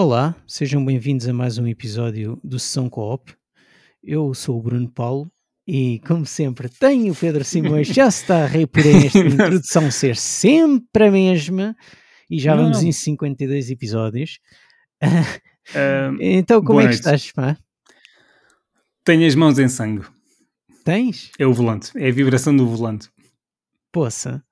Olá, sejam bem-vindos a mais um episódio do Sessão Co-op. Eu sou o Bruno Paulo e, como sempre, tenho o Pedro Simões, já se está a rir por esta introdução ser sempre a mesma e já Não, vamos em 52 episódios. Ah, Então, como é que noite. estás, pá? tenho as mãos em sangue. Tens? É o volante. É a vibração do volante. Poça.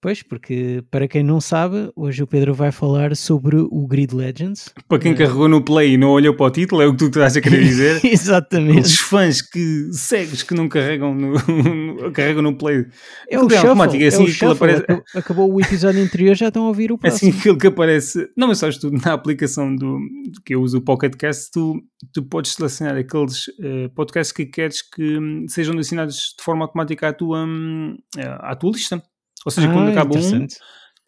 Pois, porque para quem não sabe, hoje o Pedro vai falar sobre o Grid Legends. Para quem É. carregou no play e não olhou para o título, é o que tu estás a querer dizer. Exatamente. Os fãs que cegos que não carregam no, carregam no play. É o é shuffle, automático, é é assim o que shuffle. aparece- Acabou- o episódio anterior, já estão a ouvir o É próximo. assim aquilo que aparece. Não, mas sabes tu, na aplicação do que eu uso o Pocket Cast, tu, tu podes selecionar aqueles eh, podcasts que queres que hum, sejam assinados de forma automática à tua, hum, à tua lista. Ou seja, quando Ah, acaba um,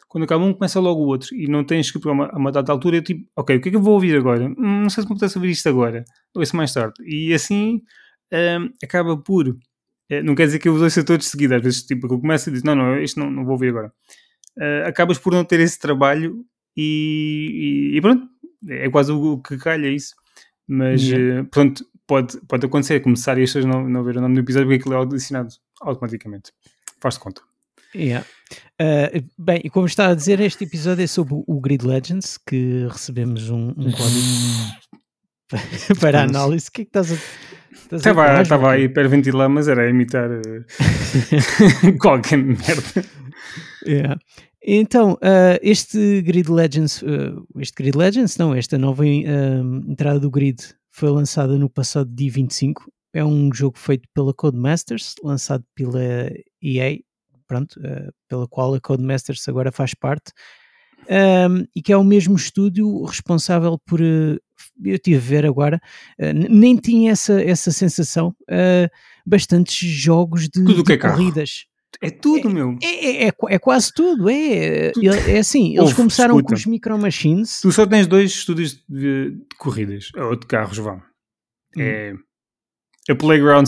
quando acaba um, começa logo o outro e não tens que ir para uma, a uma dada altura. Eu tipo, ok, o que é que eu vou ouvir agora? Hum, não sei se me apetece ouvir isto agora, ouço mais tarde. E assim hum, acaba por. eh, não quer dizer que eu os ouça todos de seguida, às vezes tipo, eu começo e digo, não, não, isto não, não vou ouvir agora. Eh, acabas por não ter esse trabalho e, e- e pronto, é quase o, o que calha isso. Mas Yeah. eh, pronto, pode, pode acontecer começar e as pessoas não, não ver o nome do episódio porque aquilo é adicionado automaticamente. Faz-te conta. Yeah. Uh, bem, e como está a dizer, este episódio é sobre o Grid Legends, que recebemos um, um código para análise. O que é que estás a. Estás a Estava, a Joaquim? hiperventilar, mas era a imitar eh, qualquer merda. Yeah. Então, uh, este Grid Legends, uh, este Grid Legends, não, esta nova entrada do Grid foi lançada no passado dia 25. É um jogo feito pela Codemasters, lançado pela EA, pronto, uh, pela qual a Codemasters agora faz parte, um, e que é o mesmo estúdio responsável por. uh, eu tive a ver agora, uh, nem tinha essa, essa sensação. uh, bastantes jogos de, Tudo que de é corridas. É tudo, meu. É, é, é, qu- é quase tudo, é, Tudo. é, é assim, eles Ouve, começaram escuta. com os Micro Machines, Tu só tens dois estúdios de, de corridas, ou de carros, vão. É a Playground,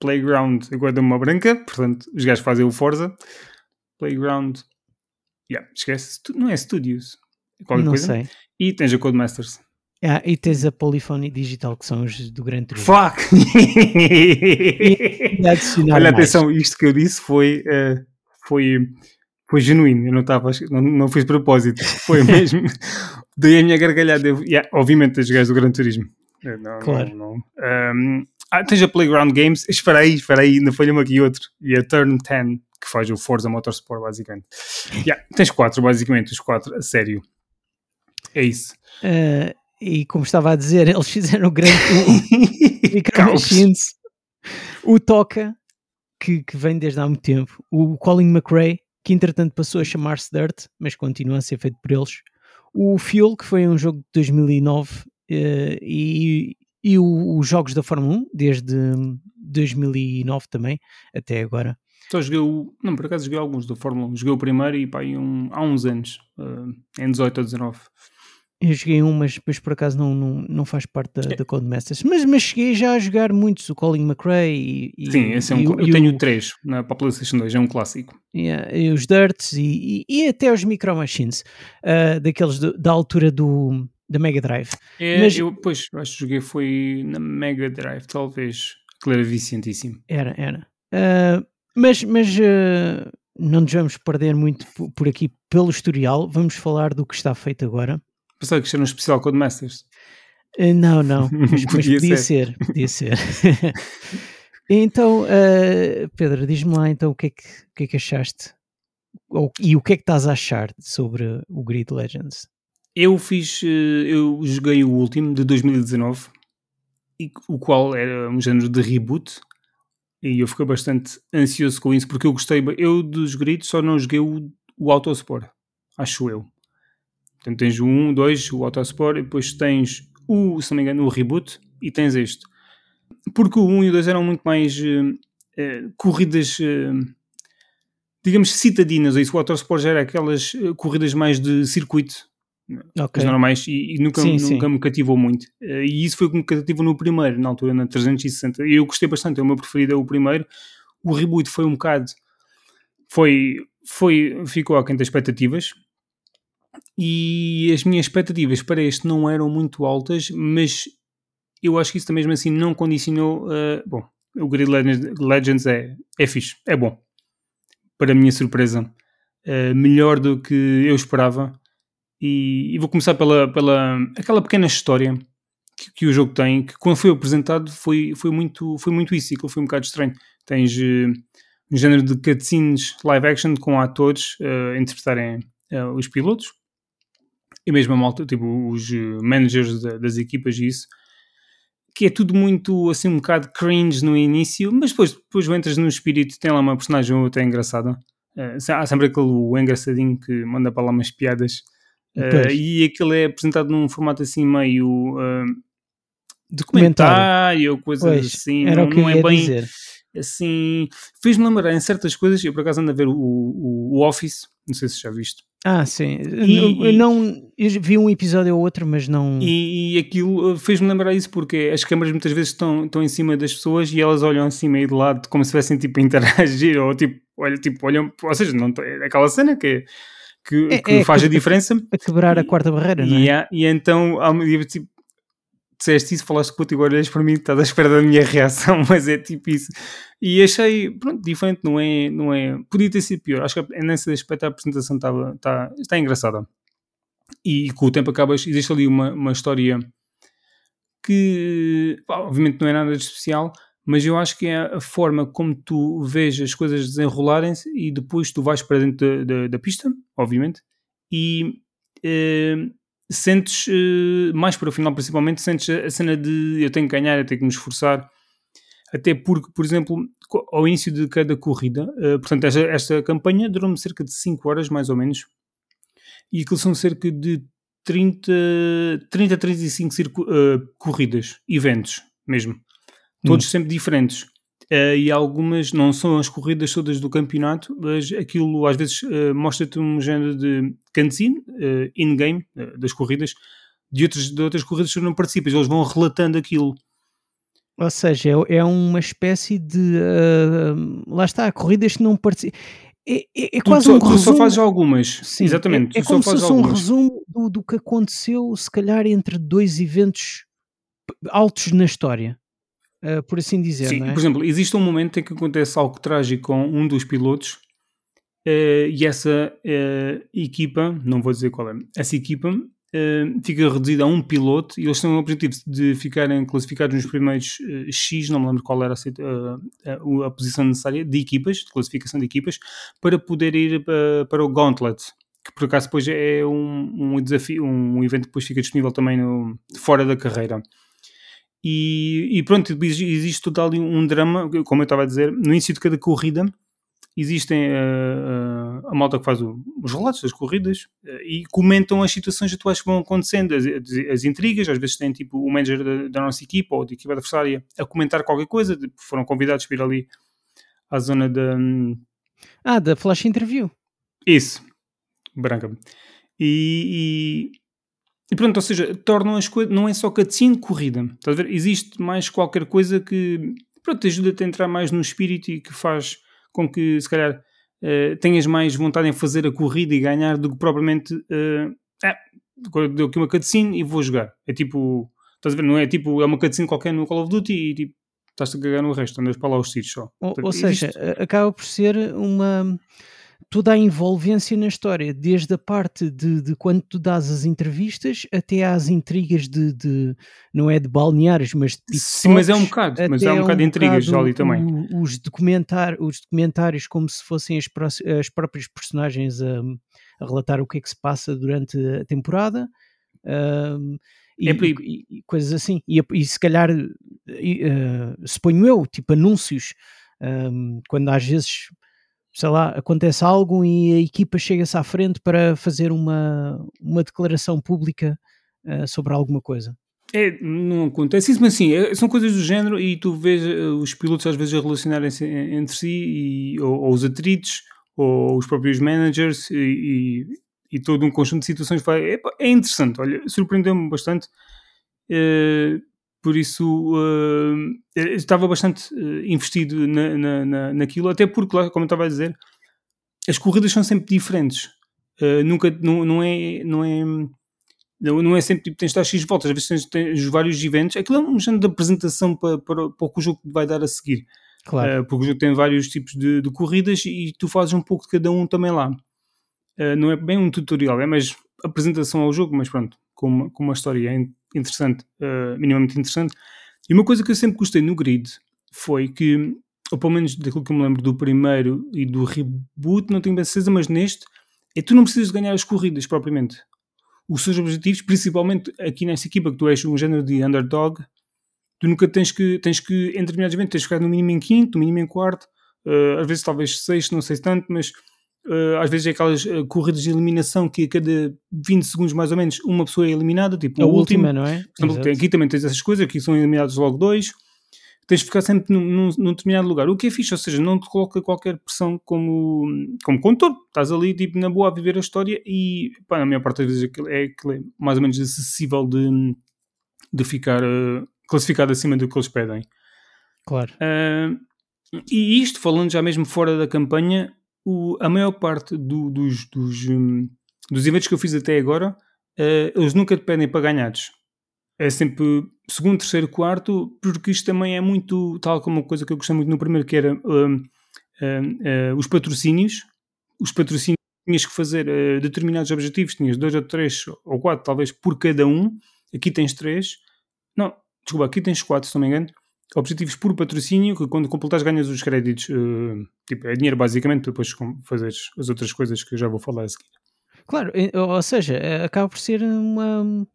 Playground agora deu uma branca, portanto, os gajos fazem o Forza. Playground, yeah, esquece, não é Studios, é qualquer não coisa. sei. E tens a Codemasters. Ah, e tens a Polyphony Digital, que são os do Gran Turismo. Fuck! E adicionar Olha, mais. atenção, isto que eu disse foi, eh, foi, foi genuíno. Eu não estava, não, não fiz propósito. Foi mesmo. Dei a minha gargalhada. Eu, yeah, obviamente, tens gajos do Gran Turismo. Eh, Não, Claro. Não, não. Ahm, ah, tens a Playground Games. Espera aí, espera aí, ainda falha-me aqui outro. E a Turn 10, que faz o Forza Motorsport, basicamente. Yeah, tens quatro, basicamente, os quatro, a sério. É isso. Ah, e como estava a dizer, eles fizeram o grande Micro Caos. Machines, o Toca, que, que vem desde há muito tempo, o Colin McRae, que entretanto passou a chamar-se Dirt, mas continua a ser feito por eles, o Fuel, que foi um jogo de 2009, eh, e, e o- os jogos da Fórmula 1, desde 2009 também, até agora. Só joguei o. Não, por acaso joguei alguns da Fórmula 1. Joguei o primeiro e pá, um, há uns anos. eh, em 18 ou 19. Eu joguei um, mas depois por acaso não, não, não faz parte da, da Codemasters. Mas, mas cheguei já a jogar muitos, o Colin McRae e, e- Sim, esse é um, e eu e tenho o- três na para a PlayStation 2, é um clássico. Yeah, e os Dirts e, e- e até os Micro Machines, ah, daqueles do- da altura do, da Mega Drive. É, Mas- eu, pois, acho que joguei foi na Mega Drive, talvez. Aquilo era viciantíssimo. Era, era. Ah, mas mas ah, não nos vamos perder muito po- por aqui pelo historial. Vamos falar do que está feito agora. Pensava que isto era um especial Codemasters. Ah, não, não, mas, mas Podia podia ser, podia ser. então, Pedro, diz-me lá então o que é que, o que, é que achaste Ou- e o que é que estás a achar sobre o Grid Legends? Eu fiz, eh, eu joguei o último de 2019, e, o qual era um género de reboot, e eu fiquei bastante ansioso com isso, porque eu gostei, eu dos gritos só não joguei o, o Autosport, acho eu. Portanto, tens o 1, 2, o Autosport, e depois tens o, se não me engano, o reboot, e tens este. Porque o 1 e o 2 eram muito mais eh, eh, corridas, eh, digamos, citadinas, isso, o Autosport já era aquelas corridas mais de circuito, Ok. as normais e, e nunca, Sim, nunca sim. me cativou muito. Eh, E isso foi o que me cativou no primeiro, na altura, na 360. E eu gostei bastante, é o meu preferido, é o primeiro. O reboot foi um bocado. Foi. foi ficou aquém das expectativas. e as minhas expectativas para este não eram muito altas, mas eu acho que isso mesmo assim não condicionou. Uh, bom, o Grid Legends é, é fixe, é bom. Para a minha surpresa, uh, melhor do que eu esperava. E, e, vou começar pela, pela aquela pequena história que, que, o jogo tem, que quando foi apresentado foi, foi, muito, foi muito isso, e que foi um bocado estranho. Tens uh, um género de cutscenes live action com atores uh, interpretarem uh, os pilotos e mesmo a malta, tipo os managers das equipas e isso que é tudo muito assim um bocado cringe no início, mas depois, depois entras no espírito, tem lá uma personagem até engraçada. Uh, há sempre aquele engraçadinho que manda para lá umas piadas. Uh, e aquele é apresentado num formato assim meio uh, documentário, coisas pois, assim. Era não, o que não é bem dizer. assim. Fez-me lembrar em certas coisas. Eu por acaso ando a ver o, o, o Office, não sei se já viste. Ah, sim. E, eu, não, eu vi um episódio ou outro, mas não. E, e aquilo uh, fez-me lembrar isso porque as câmaras muitas vezes estão, estão em cima das pessoas e elas olham assim meio de lado como se estivessem tipo a interagir ou tipo, olha, tipo, olham, ou seja, não, é aquela cena que, que, é, que é faz que, a diferença. A quebrar a quarta barreira, não é? E, e então, tipo, disseste isso, falaste com o agora olhas para mim, estás à espera da minha reação, mas é tipo isso. E achei, pronto, diferente, não é, não é, podia ter sido pior. Acho que nesse aspecto a apresentação estava, está, está engraçada. E com o tempo acabas, existe ali uma, uma história que, obviamente não é nada de especial, mas eu acho que é a forma como tu vês as coisas desenrolarem-se e depois tu vais para dentro da, da, da pista, obviamente, e eh, sentes, uh, mais para o final principalmente, sentes a, cena de eu tenho que ganhar, eu tenho que me esforçar. Até porque, por exemplo, ao início de cada corrida, uh, portanto, esta, esta campanha durou-me cerca de 5 horas, mais ou menos, e aquilo são cerca de 30, 30 35 circo, uh, corridas, eventos mesmo. Todos hum. sempre diferentes. Uh, e algumas não são as corridas todas do campeonato, mas aquilo às vezes uh, mostra-te um género de cutscene uh, in-game das corridas de outras, de outras corridas que não participas, eles vão relatando aquilo. Ou seja, é, é uma espécie de. lá está, corridas que não participam. É, é, é quase tu, um tu resumo. só fazes algumas. Sim, Exatamente. É, é como se fosse um resumo do, do que aconteceu, se calhar, entre dois eventos altos na história uh, por assim dizer. Sim, é? por exemplo, existe um momento em que acontece algo trágico com um dos pilotos uh, e essa uh, equipa, não vou dizer qual é, essa equipa fica reduzida a um piloto e eles têm o objetivo de ficarem classificados nos primeiros X, não me lembro qual era a, a, a, posição necessária, de equipas, de classificação de equipas, para poder ir para, para o Gauntlet, que por acaso depois é um, um desafio, um evento que depois fica disponível também no, fora da carreira. E, e pronto, existe total ali um drama, como eu estava a dizer, no início de cada corrida existem uh, uh, a malta que faz o, os relatos das corridas uh, e comentam as situações atuais que vão acontecendo, as, as intrigas, às vezes tem tipo o manager da, da, nossa equipa ou da equipa adversária a comentar qualquer coisa, foram convidados para ir ali à zona da... Ah, da flash interview. Isso, branca. E, e pronto, ou seja, tornam as coisas, não é só cutscene corrida, estás a ver? Existe mais qualquer coisa que, pronto, te ajuda-te a entrar mais no espírito e que faz com que, se calhar, uh, tenhas mais vontade em fazer a corrida e ganhar do que propriamente, uh, ah, deu aqui uma cutscene e vou jogar. É tipo, estás a ver? Não é tipo, é uma cutscene qualquer no Call of Duty e tipo, estás-te a cagar no resto, andas para lá os tiros só. Ou, Portanto, ou seja, acaba por ser uma toda a envolvência na história, desde a parte de, de quando tu dás as entrevistas até às intrigas de, de não é de balneários, mas de Sim, mas é um bocado, mas é um, um bocado de intrigas ali também. O, os, documentar, os documentários como se fossem as, as próprias personagens a, a, relatar o que é que se passa durante a temporada. Um, e, é e, e, coisas assim, e, e se calhar uh, suponho eu, tipo anúncios, um, quando às vezes sei lá, acontece algo e a equipa chega-se à frente para fazer uma, uma declaração pública uh, sobre alguma coisa. É, não acontece isso, mas sim, é, são coisas do género e tu vês uh, os pilotos às vezes a relacionarem-se entre si, e, ou, ou, os atritos, ou os próprios managers, e, e, e todo um conjunto de situações. Vai, é, é interessante, olha, surpreendeu-me bastante. Uh, por isso uh, estava bastante uh, investido na, na, na, naquilo, até porque, como eu estava a dizer, as corridas são sempre diferentes. Uh, nunca, não, não é, não é, não, não é sempre tipo, tens de dar X voltas, às vezes tens, tens vários eventos. Aquilo é um género de apresentação para, para, para o que o jogo vai dar a seguir. Claro. Uh, porque o jogo tem vários tipos de, de, corridas e tu fazes um pouco de cada um também lá. Uh, não é bem um tutorial, é mais apresentação ao jogo, mas pronto, com uma, com uma história interessante, uh, minimamente interessante. E uma coisa que eu sempre gostei no Grid foi que, ou pelo menos daquilo que eu me lembro do primeiro e do reboot, não tenho bem certeza, mas neste, é tu não precisas ganhar as corridas propriamente. Os seus objetivos, principalmente aqui nessa equipa, que tu és um género de underdog, tu nunca tens que, tens que em determinados eventos, tens que ficar no mínimo em quinto, no mínimo em quarto, uh, às vezes talvez sexto, não sei tanto, mas Uh, às vezes é aquelas uh, corridas de eliminação que a cada 20 segundos mais ou menos uma pessoa é eliminada, tipo a última, não é? Tem, aqui também tens essas coisas, aqui são eliminados logo dois, tens de ficar sempre num, num, num, determinado lugar, o que é fixe, ou seja, não te coloca qualquer pressão como, como condutor, estás ali tipo na boa a viver a história e pá, na maior parte das vezes é, é mais ou menos acessível de, de ficar uh, classificado acima do que eles pedem. Claro. e isto, falando já mesmo fora da campanha, o, a maior parte do, dos, dos, um, dos eventos que eu fiz até agora, uh, eles nunca te pedem para ganhados. É sempre segundo, terceiro, quarto, porque isto também é muito, tal como uma coisa que eu gostei muito no primeiro, que era um, uh, os patrocínios. Os patrocínios tinhas que fazer uh, determinados objetivos, tinhas dois ou três ou quatro, talvez, por cada um. Aqui tens três. Não, desculpa, aqui tens quatro, se não me engano objetivos por patrocínio, que quando completares ganhas os créditos, uh, tipo, é dinheiro basicamente depois fazeres as outras coisas que eu já vou falar a seguir. Claro, ou seja, eh, acaba por ser uma,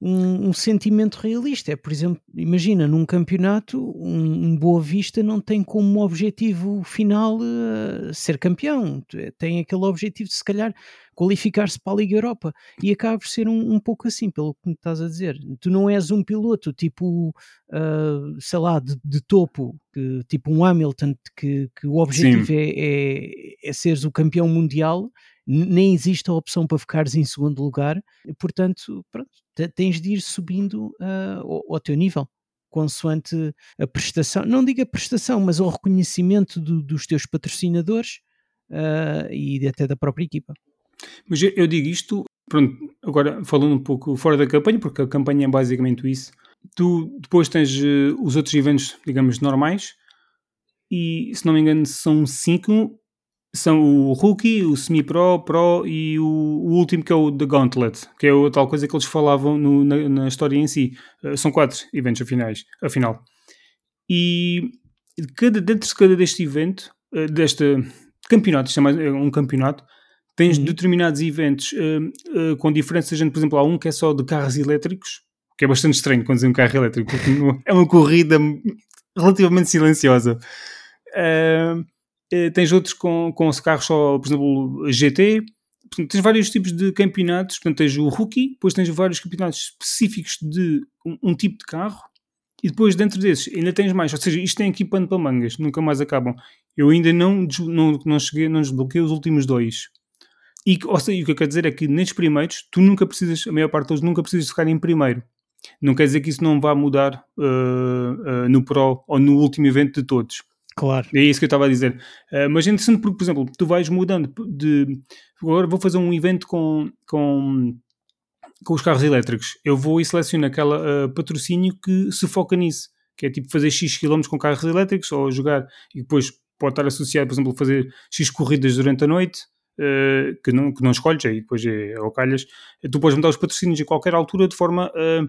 um, um, sentimento realista. É, por exemplo, imagina num campeonato, um, um Boa Vista não tem como objetivo final uh, ser campeão, tem aquele objetivo de se calhar qualificar-se para a Liga Europa e acaba por ser um, um, pouco assim, pelo que me estás a dizer. Tu não és um piloto tipo, uh, sei lá, de, de topo, que, tipo um Hamilton, que, que o objetivo é, é, é seres o campeão mundial nem existe a opção para ficares em segundo lugar, portanto, pronto, tens de ir subindo uh, ao, ao, teu nível, consoante a prestação, não diga prestação, mas o reconhecimento do, dos teus patrocinadores uh, e até da própria equipa. Mas eu, digo isto, pronto, agora falando um pouco fora da campanha, porque a campanha é basicamente isso. Tu depois tens uh, os outros eventos, digamos, normais, e se não me engano são cinco são o Rookie, o Semi-Pro, Pro e o, o, último que é o The Gauntlet, que é a tal coisa que eles falavam no, na, na, história em si. Uh, são quatro eventos afinais, afinal. E cada, dentro de cada deste evento, uh, deste campeonato, isto é mais é um campeonato, tens uhum. determinados eventos uh, com diferenças, por exemplo, há um que é só de carros elétricos, que é bastante estranho conduzir um carro elétrico, porque é uma corrida relativamente silenciosa. Uh, eh, tens outros com, com carros só, por exemplo, GT. Portanto, tens vários tipos de campeonatos. Portanto, tens o Rookie, depois tens vários campeonatos específicos de um, um, tipo de carro. E depois, dentro desses, ainda tens mais. Ou seja, isto tem aqui pano para mangas, nunca mais acabam. Eu ainda não, não, não cheguei, não desbloqueei os últimos dois. E, ou seja, o que eu quero dizer é que nestes primeiros, tu nunca precisas, a maior parte deles nunca precisas ficar em primeiro. Não quer dizer que isso não vá mudar uh, uh, no Pro ou no último evento de todos. Claro. É isso que eu estava a dizer. Uh, mas é interessante porque, por exemplo, tu vais mudando de. Agora vou fazer um evento com, com, com os carros elétricos. Eu vou e seleciono aquela uh, patrocínio que se foca nisso. Que é tipo fazer X km com carros elétricos ou jogar e depois pode estar associado, por exemplo, a fazer X corridas durante a noite. Uh, que, não, que não escolhes, aí depois é, é calhas. Tu podes mudar os patrocínios a qualquer altura de forma a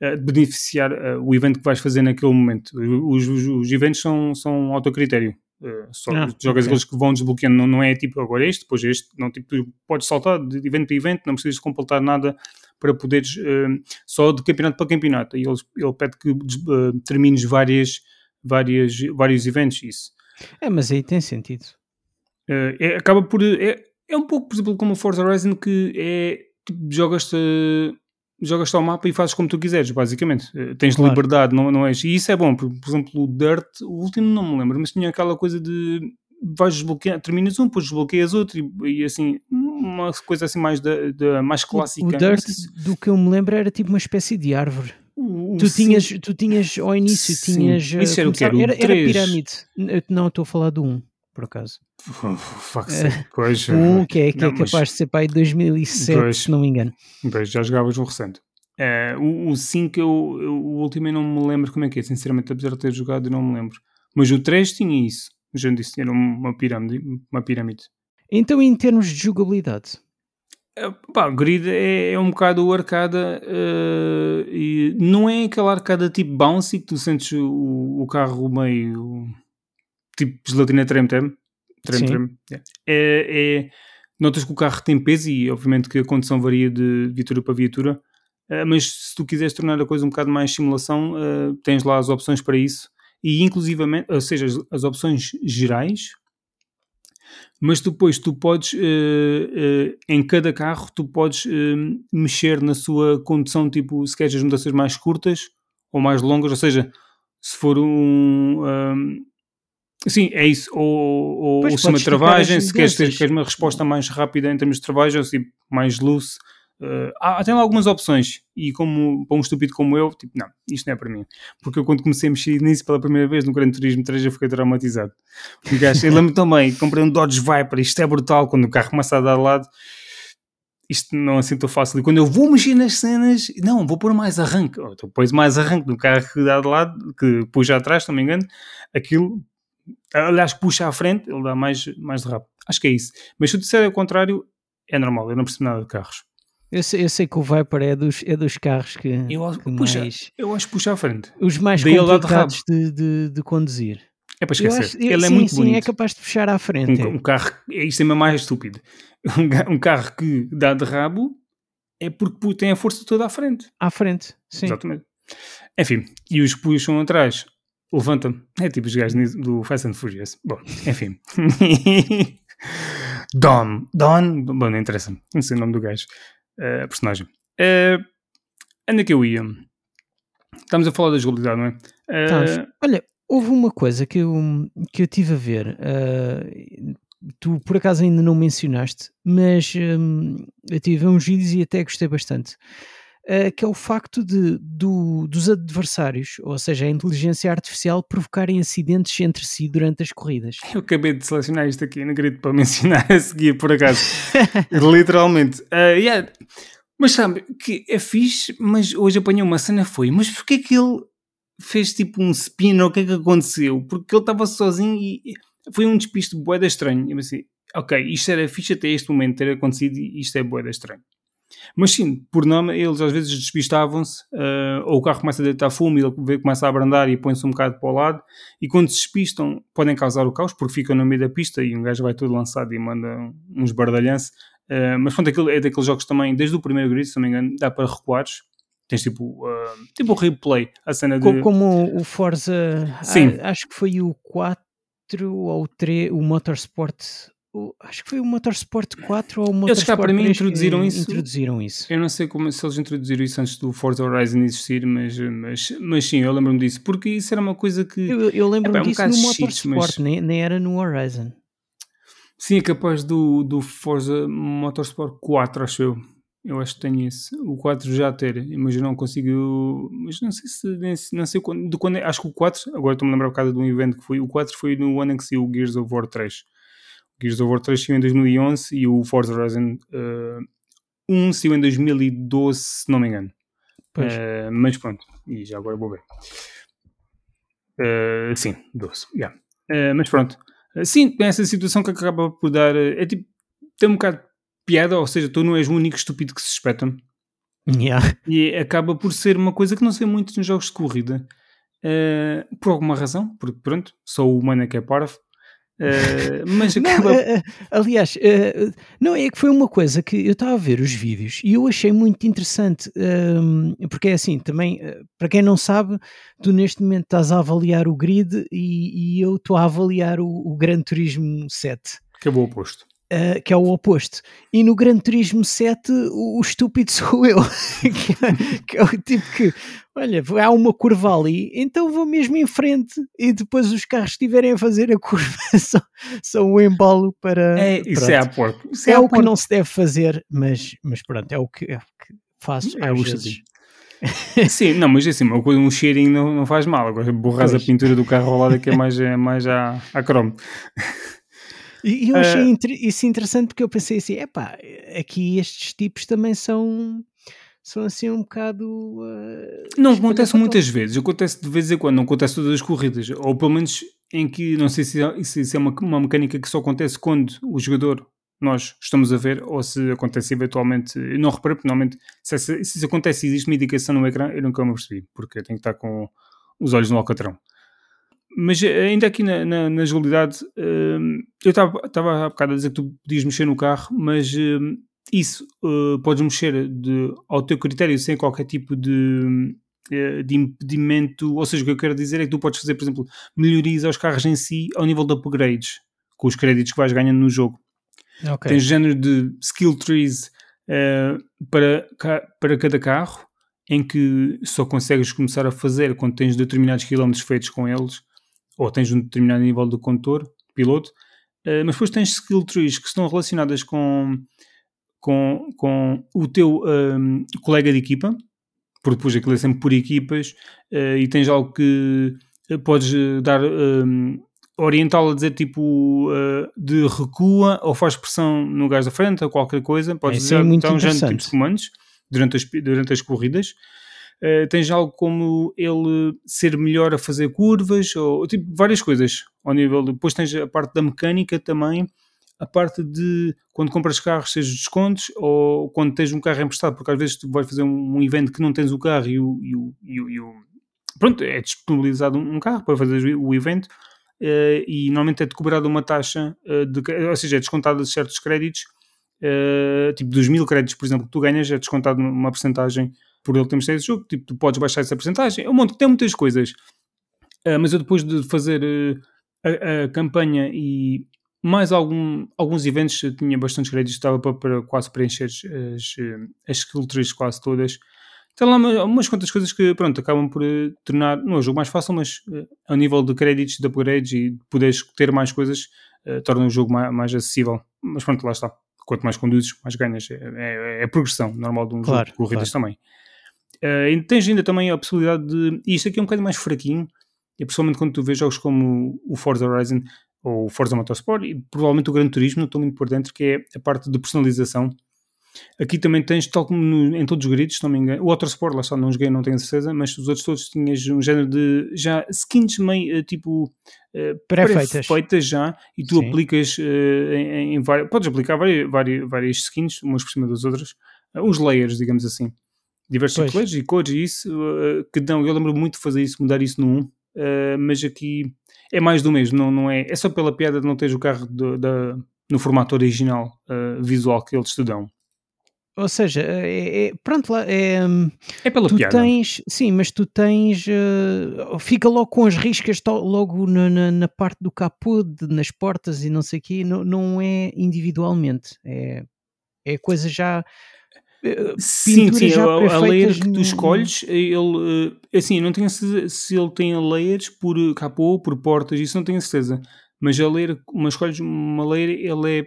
de beneficiar uh, o evento que vais fazer naquele momento. Os, os, os eventos são, são autocritério. Uh, só ah, jogas okay. aqueles que vão desbloqueando, não, não é tipo agora este, depois este, não, tipo, tu podes saltar de evento para evento, não precisas completar nada para poderes uh, só de campeonato para campeonato. E ele, ele pede que uh, termines várias, várias, vários eventos. Isso é, mas aí tem sentido. É, acaba por. É, é um pouco, por exemplo, como o Forza Horizon, que é tipo, jogas-te jogas só o mapa e fazes como tu quiseres, basicamente. Eh, tens claro. liberdade, não, não és. E isso é bom, por, por exemplo, o Dirt, o último não me lembro, mas tinha aquela coisa de vais desbloquear, terminas um, depois desbloqueias outro e, e, assim, uma coisa assim mais, da, da mais clássica. O, o Dirt, se... do que eu me lembro, era tipo uma espécie de árvore. O, tu, tinhas, tu tinhas ao início, sim. tinhas. Isso era o que? Era, era pirâmide. Não, estou a falar do 1. Por acaso. Uh, pois, um que é, que não, é capaz mas... de ser para aí 2007, pois, se não me engano. Pois, já jogavas um recente. Uh, o, o 5, eu, eu, o último eu não me lembro como é que é, sinceramente, apesar de ter jogado, eu não me lembro. Mas o 3 tinha isso. Já disse, era uma pirâmide. Uma pirâmide. Então, em termos de jogabilidade? Uh, pá, Grid é, é um bocado arcada uh, e não é aquela arcada tipo bouncy que tu sentes o, o carro meio tipo gelatina trem-trem. Trem-trem. É, é, notas que o carro tem peso e obviamente que a condução varia de viatura para viatura Uh, mas se tu quiseres tornar a coisa um bocado mais simulação, uh, tens lá as opções para isso, e inclusivamente, ou seja, as, as opções gerais, mas depois tu podes, uh, em cada carro, tu podes mexer na sua condução, tipo, se queres as mudanças mais curtas ou mais longas, ou seja, se for um... um Sim, é isso. Ou, ou o sistema de travagem, se queres ter queres uma resposta mais rápida em termos de travagem, assim, mais loose, Uh, há, tem lá algumas opções e como para um estúpido como eu, tipo, não, isto não é para mim. Porque eu quando comecei a mexer nisso pela primeira vez no Gran Turismo 3 eu fiquei traumatizado. Gajo, eu lembro também, comprei um Dodge Viper, isto é brutal, quando o carro começa a dar lado, isto não é assim tão fácil. E quando eu vou mexer nas cenas, não, vou pôr mais arranque. Ou então pões mais arranque no carro que dá de lado, que puxa atrás, se não me engano, aquilo, aliás, puxa à frente, ele dá mais, mais de rápido. Acho que é isso. Mas se eu disser o contrário, é normal, eu não percebo nada de carros. Eu sei, eu sei, que o Viper é dos, é dos carros que, eu, que puxa, mais, eu acho que puxa à frente. Os mais Daí complicados de, de, de, conduzir. É para esquecer. Acho, ele é sim, é muito sim, bonito. é capaz de puxar à frente. Um, um carro, é isto é mais estúpido. Um, um, carro que dá de rabo é porque tem a força toda à frente. À frente, sim. Exatamente. Enfim, e os que puxam atrás levanta-me. É tipo os gajos do Fast and Furious. Bom, enfim. Don. Don. Bom, não interessa. Não sei o nome do gajo uh, personagem. Uh, onde é que eu ia? Estamos a falar da jogabilidade, não é? Uh, Olha, houve uma coisa que eu, que eu tive a ver. Uh, tu por acaso ainda não mencionaste, mas um, eu tive uns vídeos e até gostei bastante. Uh, que é o facto de, do, dos adversários, ou seja, a inteligência artificial, provocarem acidentes entre si durante as corridas. Eu acabei de selecionar isto aqui no grid para mencionar a seguir, por acaso. Literalmente. Uh, yeah. Mas sabe, que é fixe, mas hoje apanhou uma cena, foi, mas porquê que ele fez tipo um spin ou o que é que aconteceu? Porque ele estava sozinho e foi um despiste boeda estranho. Eu pensei, ok, isto era fixe até este momento ter acontecido e isto é boeda estranho. Mas sim, por nome, eles às vezes despistavam-se, uh, ou o carro começa a deitar fumo e ele começa a abrandar e põe-se um bocado para o lado, e quando se despistam podem causar o caos, porque ficam no meio da pista e um gajo vai todo lançado e manda uns bardalhanços. Uh, mas pronto, aquilo é daqueles jogos também, desde o primeiro grid, se não me engano, dá para recuares. Tens tipo, uh, tipo o replay, a cena de... Como o Forza, Sim. acho que foi o 4 ou o 3, o Motorsport acho que foi o Motorsport 4 ou o Motorsport Eles cá para mim introduziram isso. introduziram isso. Eu não sei como, se eles introduziram isso antes do Forza Horizon existir, mas, mas, mas sim, eu lembro-me disso, porque isso era uma coisa que... Eu, eu lembro-me disso um no Motorsport, mas... nem, nem era no Horizon. Sim, é capaz do, do Forza Motorsport 4, acho eu. Eu acho que tenho esse. O 4 já ter, mas eu não consigo. Mas não sei se. Não sei quando. De quando é, acho que o 4. Agora estou-me a lembrar por causa de um evento que foi. O 4 foi no ano em que saiu o Gears of War 3. Gears of War 3 saiu em 2011 e o Forza Horizon uh, eh, 1 saiu em 2012, se não me engano. Uh, mas pronto, e já agora vou ver. Uh, sim, 12, yeah. uh, mas pronto. sim, essa situação que acaba por dar. é tipo, tem um bocado de piada, ou seja, tu não és o único estúpido que se espeta. Yeah. E acaba por ser uma coisa que não sei muito nos jogos de corrida. por alguma razão, porque pronto, sou o humano é que é parvo. Uh, mas acaba... não, uh, aliás, uh, não é que foi uma coisa que eu estava a ver os vídeos e eu achei muito interessante, ehm, porque é assim, também, para quem não sabe, tu neste momento estás a avaliar o grid e, e eu estou a avaliar o, o Gran Turismo 7. Que é o oposto. Uh, que é o oposto. E no Gran Turismo 7, o, o estúpido sou eu, que, é, que, é, o tipo que, olha, há uma curva ali, então vou mesmo em frente e depois os carros estiverem a fazer a curva são, são o embalo para. É, isso é a porco. Isso é, é o porco. que não se deve fazer, mas, mas pronto, é o que, é o que faço é às vezes. Sim, não, mas assim, um cheirinho não, não faz mal. Agora borras a pintura do carro ao lado que é mais, é mais à, à cromo. E eu achei uh, isso interessante porque eu pensei assim: epá, aqui estes tipos também são são assim um bocado. Uh, não acontece muitas vezes, acontece de vez em quando, não acontece todas as corridas, ou pelo menos em que não sei se, se, se é uma, uma mecânica que só acontece quando o jogador nós estamos a ver, ou se acontece eventualmente, eu não reparo, porque normalmente se, se, se isso acontece e existe uma indicação no ecrã, eu nunca me percebi, porque eu tenho que estar com os olhos no alcatrão. Mas eh, ainda aqui na, na, na jogabilidade, uh, eu estava há bocado a dizer que tu podias mexer no carro, mas uh, isso uh, podes mexer de, ao teu critério sem qualquer tipo de, uh, de impedimento. Ou seja, o que eu quero dizer é que tu podes fazer, por exemplo, melhorias aos carros em si ao nível de upgrades, com os créditos que vais ganhando no jogo. Okay. Tens género de skill trees para, para cada carro, em que só consegues começar a fazer quando tens determinados quilómetros feitos com eles, ou tens um determinado nível de condutor, piloto. mas depois tens skill trees que estão relacionadas com com, com o teu um, colega de equipa, porque depois aquilo é sempre por equipas, uh, e tens algo que eh, podes eh, dar, um, orientá-lo a dizer tipo uh, de recua ou faz pressão no gás da frente ou qualquer coisa, podes dizer, é então, já tipo de comandos durante as, durante as corridas. Uh, tens algo como ele ser melhor a fazer curvas, ou tipo várias coisas ao nível. Depois tens a parte da mecânica também, a parte de quando compras carros, seja descontos ou quando tens um carro emprestado, porque às vezes tu vais fazer um, um evento que não tens o carro e o, e o, e o, e o pronto, é disponibilizado um carro para fazer o evento uh, e normalmente é-te cobrado uma taxa, uh, de, ou seja, é descontado de certos créditos, uh, tipo dos mil créditos, por exemplo, que tu ganhas, é descontado uma porcentagem por ele ter mostrado esse jogo, tipo, tu podes baixar essa porcentagem, é um monte, tem muitas coisas. mas eu depois de fazer a, a campanha e mais algum, alguns eventos tinha bastantes créditos, estava para, para quase preencher as, as skill trees quase todas. Tem lá umas quantas coisas que, pronto, acabam por uh, tornar, não é o jogo mais fácil, mas uh, a nível de créditos, de upgrades e de poderes ter mais coisas, uh, torna o jogo mais, mais, acessível. Mas pronto, lá está. Quanto mais conduzes, mais ganhas. É, é, é a progressão normal de um claro, jogo de corridas claro. também. E tens ainda também a possibilidade de. E isto aqui é um bocadinho mais fraquinho, e principalmente quando tu vês jogos como o Forza Horizon, ou Forza Motorsport e provavelmente o Gran Turismo, não estou muito por dentro, que é a parte de personalização. Aqui também tens, tal como no, em todos os grids, se não me engano, o Motorsport, lá só não joguei, não tenho certeza, mas os outros todos tinhas um género de já skins meio eh, tipo uh, pré-feitas já e tu Sim. aplicas uh, em, em várias, podes aplicar várias, várias, várias skins, umas por cima das outras, uh, uns layers, digamos assim, diversos pois. e cores e isso, que dão, eu lembro muito de fazer isso, mudar isso no 1, mas aqui é mais do mesmo, não, não é, é só pela piada de não teres o carro de, de, no formato original uh, visual que eles te dão. Ou seja, é, é, pronto lá, é, é pela tu piada. Tens, sim, mas tu tens, uh, fica logo com as riscas logo na, na, na parte do capô, de, nas portas e não sei o quê, não, não é individualmente, é, é coisa já sim, sim, a, a layer que tu escolhes, ele, eh, assim, não tenho certeza se ele tem layers por capô, por portas, isso não tenho certeza. Mas a layer, uma escolhes uma layer, ele é,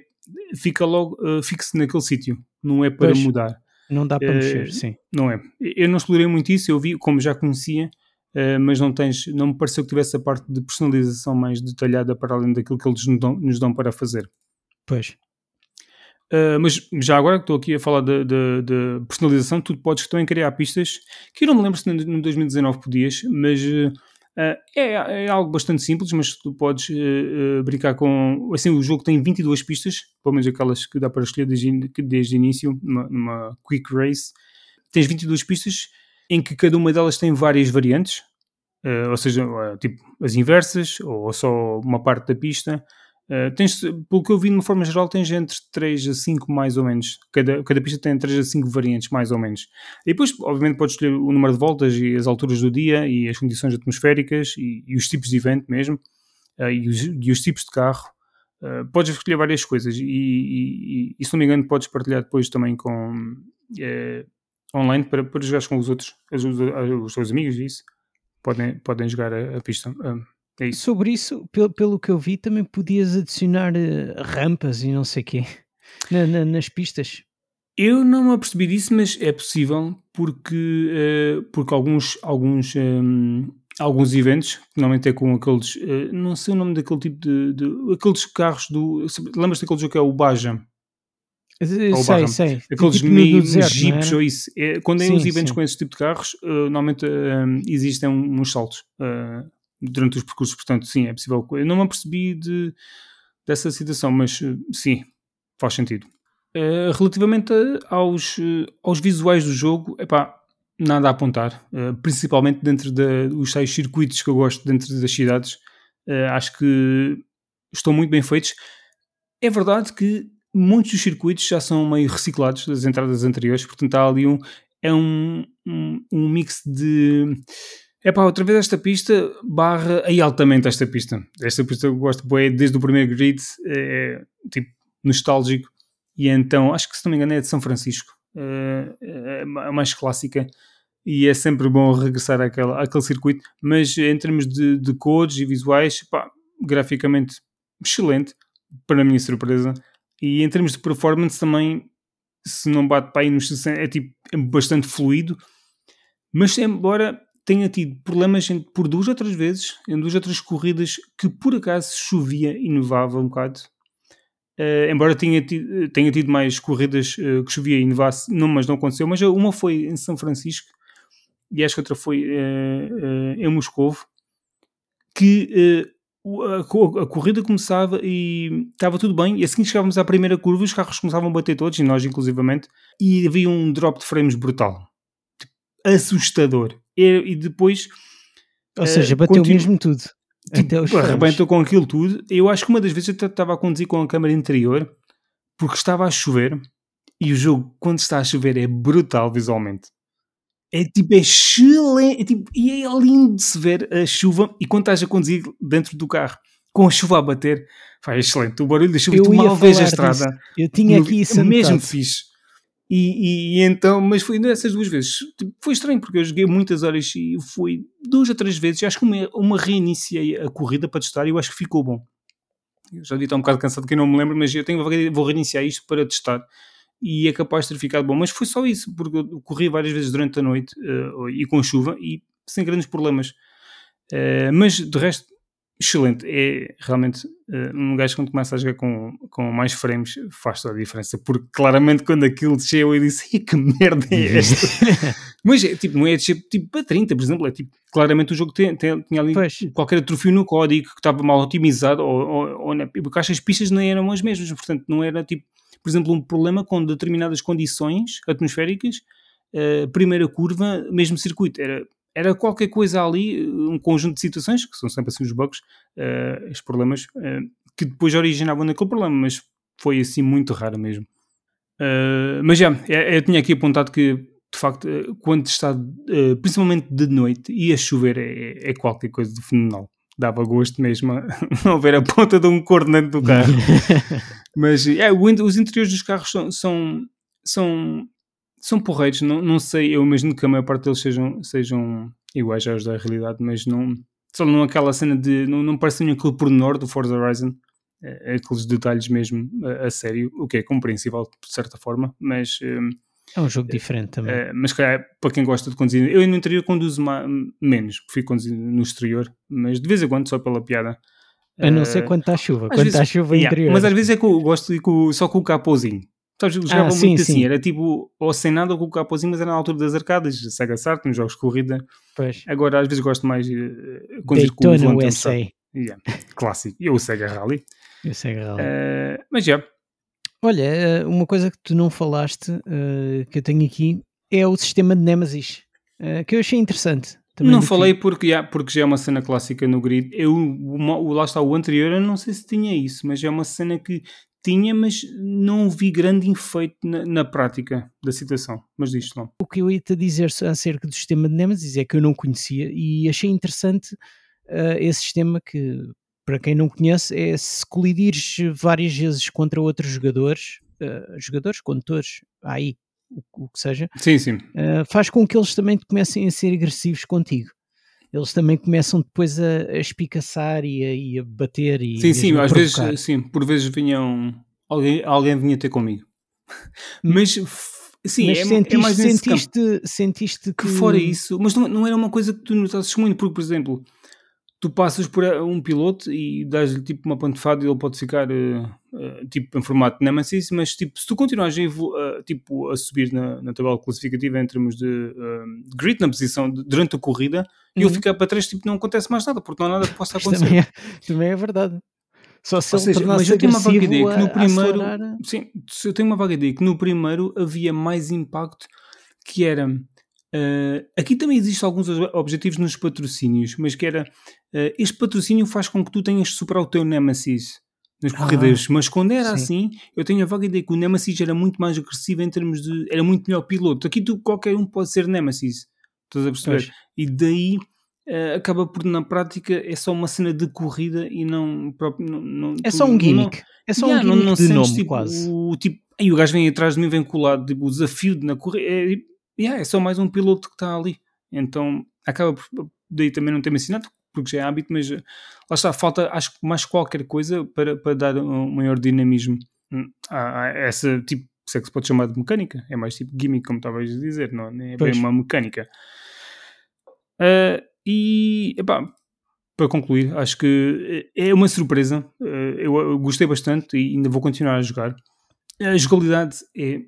fica logo uh, fixo naquele sítio, não é para pois, mudar. Não dá para uh, mexer, sim. Não é. Eu não explorei muito isso, eu vi, como já conhecia, uh, mas não tens, não me pareceu que tivesse a parte de personalização mais detalhada para além daquilo que eles nos dão, nos dão para fazer. Pois. Uh, mas já agora que estou aqui a falar de, de, de, personalização, tu podes também criar pistas que eu não me lembro se no 2019 podias, mas uh, é, é, algo bastante simples. Mas tu podes uh, brincar com. Assim, o jogo tem 22 pistas, pelo menos aquelas que dá para escolher desde, desde o início, numa, numa quick race. Tens 22 pistas em que cada uma delas tem várias variantes, ou seja, tipo as inversas ou só uma parte da pista. Uh, tens, pelo que eu vi, de uma forma geral, tens entre 3 a 5 mais ou menos. Cada, cada pista tem 3 a 5 variantes, mais ou menos. E depois, obviamente, podes escolher o número de voltas e as alturas do dia e as condições atmosféricas e, e os tipos de evento mesmo uh, e, os, e, os, tipos de carro. Uh, podes escolher várias coisas e, e, e, se não me engano, podes partilhar depois também com online para, para jogar com os outros, os, os, teus amigos isso. Podem, podem jogar a, a pista. É. Sobre isso, pelo, pelo que eu vi, também podias adicionar uh, rampas e não sei o quê na, na, nas pistas. Eu não me apercebi disso, mas é possível porque, uh, porque alguns, alguns um, alguns eventos, normalmente é com aqueles, uh, não sei o nome daquele tipo de, de aqueles carros do, lembras-te daquele jogo que é o Baja? Eu sei, sei. Aqueles tipo mini jeeps ou isso. É, quando é uns eventos sim. com esse tipo de carros, uh, normalmente existem uns saltos durante os percursos, portanto, sim, é possível. Eu não me apercebi de, dessa situação, mas sim, faz sentido. relativamente aos, aos visuais do jogo, epá, nada a apontar, uh, principalmente dentro dos seis circuitos que eu gosto dentro das cidades. Uh, acho que estão muito bem feitos. É verdade que muitos dos circuitos já são meio reciclados das entradas anteriores, portanto há ali um, é um, um, um mix de é pá, outra vez esta pista barra aí altamente esta pista. Esta pista eu gosto bem desde o primeiro grid, é tipo nostálgico. E então, acho que se não me engano é de São Francisco. É a mais clássica e é sempre bom regressar àquele, àquele circuito, mas em termos de, de cores e visuais, pá, graficamente excelente, para a minha surpresa, e em termos de performance também, se não bate para aí nos 60, é tipo é bastante fluido, mas embora tenha tido problemas por duas outras vezes, em duas outras corridas, que por acaso chovia e nevava um bocado, Uh, embora tenha tido, tenha tido mais corridas uh, que chovia e nevasse, não, mas não aconteceu. Mas uma foi em São Francisco e acho que outra foi uh, em Moscovo, que a, a, corrida começava e estava tudo bem, e assim que chegávamos à primeira curva, os carros começavam a bater todos, e nós inclusivamente, e havia um drop de frames brutal. Assustador. E, e depois... Ou seja, bateu continu... mesmo tudo. Tipo, arrebentou com aquilo tudo. Eu acho que uma das vezes eu estava a conduzir com a câmera interior porque estava a chover e o jogo, quando está a chover, é brutal visualmente. É tipo, é excelente. É, tipo, e é lindo de se ver a chuva. E quando estás a conduzir dentro do carro com a chuva a bater, faz excelente. O barulho da chuva, eu tu mal vês a estrada. Disso. Eu tinha aqui isso. Mesmo fixe. E, e, então, mas foi nessas duas vezes. Tipo, foi estranho porque eu joguei muitas horas e fui duas ou três vezes. Acho que uma, uma reiniciei a corrida para testar e eu acho que ficou bom. Eu já estar um bocado cansado que não me lembro, mas eu tenho, vou reiniciar isto para testar e é capaz de ter ficado bom. Mas foi só isso, porque eu corri várias vezes durante a noite uh, e com chuva e sem grandes problemas. Uh, mas de resto, excelente. É realmente uh, um gajo quando começa a jogar com, com mais frames faz toda a diferença. Porque claramente quando aquilo desceu eu disse que merda é esta? Mas é, tipo, não é descer tipo, para 30, por exemplo. É tipo, claramente o jogo tem, tem, tinha ali pois. qualquer atrofio no código que estava mal otimizado ou, ou, ou na, porque as pistas não eram as mesmas. Portanto, não era tipo, por exemplo, um problema com determinadas condições atmosféricas. Uh, primeira curva, mesmo circuito, era era qualquer coisa ali, um conjunto de situações, que são sempre assim os bugs, uh, os problemas, uh, que depois originavam naquele problema, mas foi assim muito raro mesmo. Uh, mas já, eu, eu tinha aqui apontado que, de facto, quando está, principalmente de noite, e a chover, é, é qualquer coisa de fenomenal. Dava gosto mesmo a não ver a ponta de um coordenante do carro. mas é, os interiores dos carros são, são, são são porreiros, não, não sei, eu imagino que a maior parte deles sejam, sejam iguais aos da realidade, mas não, só não aquela cena de, não, não parece nenhum aquele pormenor do Forza Horizon, é, é, aqueles detalhes mesmo a, a, sério, o que é compreensível de certa forma, mas... Um, é um jogo diferente também. É, mas calhar, para quem gosta de conduzir, eu no interior conduzo menos, fui conduzir no exterior, mas de vez em quando só pela piada. A não ser quando está chuva, quando está chuva yeah, interior. Mas às vezes é que eu gosto de com, só com o capozinho. Sabes, jogava ah, sim, muito assim, sim. era tipo ou sem nada ou com o capozinho, mas era na altura das arcadas, Sega Saturn, jogos de corrida. Pois. Agora às vezes gosto mais de uh, conduzir com o volante. USA. Yeah. Clássico. E o Sega Rally. E o Sega Rally. Uh, mas já. Olha, eh, uma coisa que tu não falaste, uh, que eu tenho aqui, é o sistema de Nemesis, uh, que eu achei interessante. não falei porque, yeah, porque já é uma cena clássica no grid. Eu, o, lá está o anterior, eu não sei se tinha isso, mas é uma cena que tinha, mas não vi grande efeito na, na prática da situação. Mas diz não. O que eu ia-te dizer acerca do sistema de Nemesis é que eu não conhecia e achei interessante uh, esse sistema que, para quem não conhece, é se colidires várias vezes contra outros jogadores, uh, jogadores, condutores, aí, o, o, que seja, sim, sim. Uh, faz com que eles também comecem a ser agressivos contigo eles também começam depois a, a espicaçar e a, e a bater e Sim, sim, às vezes, sim, por vezes vinham alguém, alguém vinha ter comigo. Mas Sim, Mas é, sentiste, é mais sentiste, sentiste que... que fora isso, mas não, não era uma coisa que tu notasses muito, porque, por exemplo, tu passas por um piloto e dás-lhe tipo uma pantofada e ele pode ficar uh, uh, tipo em formato Nemesis, mas tipo, se tu continuas a, uh, tipo, a subir na, na tabela classificativa em termos de, de grid na posição de, durante a corrida, e ele Uhum. ficar para trás, tipo, não acontece mais nada, porque não há nada que possa acontecer. também é, também é verdade. Só se Ou seja, mas eu tenho uma vaga ideia que no primeiro. acelerar- Sim, eu tenho uma vaga ideia que no primeiro havia mais impacto, que era. eh, aqui também existem alguns ob- objetivos nos patrocínios, mas que era. Eh, este patrocínio faz com que tu tenhas de superar o teu Nemesis nas Ah, corridas, mas quando era sim. assim, eu tenho a vaga ideia que o Nemesis era muito mais agressivo em termos de. era muito melhor piloto. Aqui tu, qualquer um pode ser Nemesis, estás a perceber? Pois. E daí eh, acaba por, na prática, é só uma cena de corrida e não. próprio- não, não- É tu só um não- gimmick. É só Yeah, um gimmick de sentes, nome, tipo, quase. O, tipo, aí o gajo vem atrás de mim, vem colado, tipo, o desafio de na corrida. É, yeah, é só mais um piloto que está ali. Então acaba por. Daí também não ter mencionado, porque já é hábito, mas eh, lá está, falta, acho que mais qualquer coisa para, para dar um maior dinamismo hum, a, a essa tipo. Se é que se pode chamar de mecânica, é mais tipo gimmick, como estavas a dizer, não é Pois. bem uma mecânica. Ah, e epá, para concluir, acho que é uma surpresa. Eh, Eu, eu gostei bastante e ainda vou continuar a jogar. A jogabilidade é,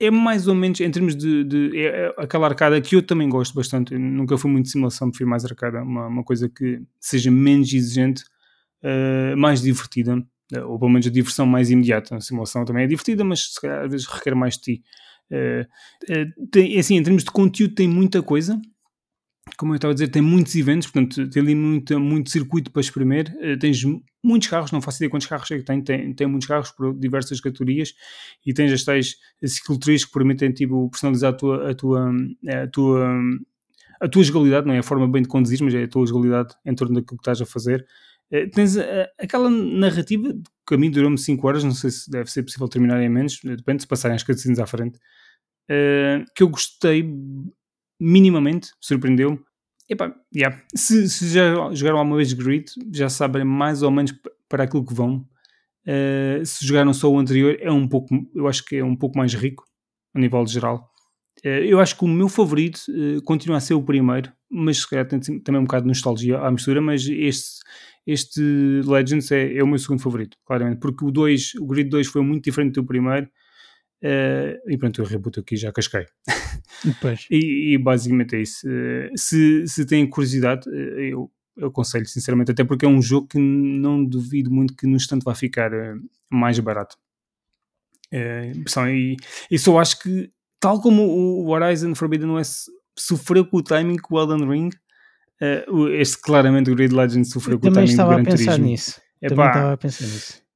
é mais ou menos em termos de, de- é, é aquela arcada que eu também gosto bastante. Eu nunca fui muito de simulação, prefiro mais arcada, uma, uma coisa que seja menos exigente, eh, mais divertida, eh, ou pelo menos a diversão mais imediata. A simulação também é divertida, mas se calhar às vezes requer mais de ti. Eh, tem, assim, em termos de conteúdo, tem muita coisa como eu estava a dizer, tem muitos eventos, portanto, tem ali muito, muito circuito para espremer. Eh, tens muitos carros, não faço ideia quantos carros é que tem, tem, tem muitos carros por diversas categorias e tens as tais ciclotrias que permitem tipo, personalizar a tua, a, tua, a, tua, a tua jogabilidade, não é a forma bem de conduzir, mas é a tua jogabilidade em torno daquilo que estás a fazer. Eh, tens aquela narrativa que a mim durou-me 5 horas, não sei se deve ser possível terminar em menos, depende se passarem as cutscenes à frente, eh, que eu gostei minimamente, surpreendeu-me. Epá, yeah. se, se já jogaram alguma vez Grid, já sabem mais ou menos para aquilo que vão. Uh, se jogaram só o anterior, é um pouco, eu acho que é um pouco mais rico a nível geral. Uh, eu acho que o meu favorito uh, continua a ser o primeiro, mas se calhar tem também um bocado de nostalgia à mistura. Mas este, este Legends é, é o meu segundo favorito, claramente, porque o 2, o Grid 2 foi muito diferente do primeiro. E pronto, eu rebuto aqui já casquei. E, e basicamente é isso. Uh, se, se têm curiosidade, uh, eu, eu aconselho sinceramente, até porque é um jogo que não duvido muito que no instante vai ficar uh, mais barato. Uh, e, e só acho que, tal como o Horizon Forbidden West sofreu com o timing com o Elden Ring, este claramente o Grid Legends sofreu Eu com o timing estava do a Gran pensar Turismo. nisso. Epá, Também estava a pensar nisso.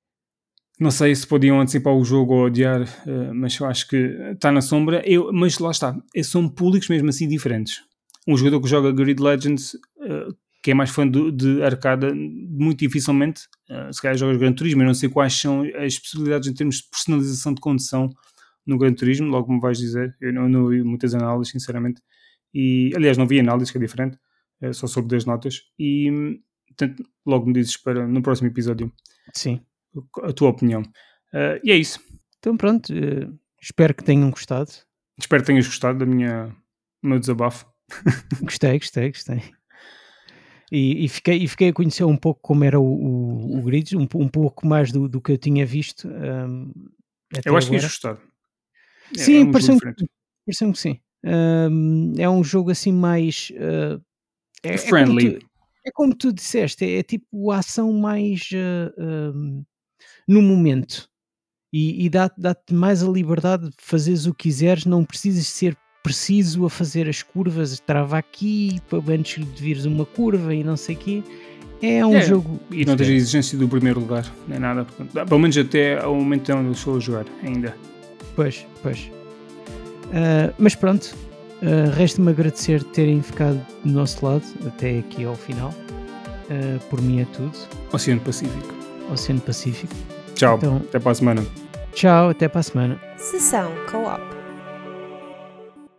Não sei se podiam antecipar o jogo ou adiar, uh, mas eu acho que está na sombra. Eu, mas lá está, são públicos mesmo assim diferentes. Um jogador que joga Grid Legends, uh, que é mais fã de, de arcada, muito dificilmente, se calhar joga Gran Turismo, eu não sei quais são as possibilidades em termos de personalização de condução no Gran Turismo, logo me vais dizer. Eu não, não vi muitas análises, sinceramente. E, aliás, não vi análises, que é diferente, só soube das notas. E, portanto, logo me dizes para no próximo episódio Sim. A tua opinião. Uh, e é isso. Então pronto, uh, espero que tenham gostado. Espero que tenhas gostado da minha do meu desabafo. gostei, gostei, gostei. E, e, fiquei, e fiquei a conhecer um pouco como era o, o, o Grids, um, um pouco mais do, do que eu tinha visto. Um, eu acho agora. que ias gostar. É, sim, é um pareceu, pareceu que sim. Um, é um jogo assim mais. Uh, é, friendly. É como, tu, é como tu disseste, é, é tipo a ação mais uh, um, no momento. E, e dá-te dá mais a liberdade de fazeres o que quiseres, não precisas ser preciso a fazer as curvas, trava aqui, antes de vires uma curva e não sei o quê. É um é, jogo. E não tens a exigência do primeiro lugar, nem nada. Portanto, pelo menos até ao momento onde eu estou a jogar, ainda. Pois, pois. Uh, mas pronto, uh, resta-me agradecer terem ficado do nosso lado até aqui ao final. Uh, por mim é tudo. Oceano Pacífico. Oceano Pacífico. Tchau, então, até para a semana. Tchau, até para a semana. Sessão Co-op.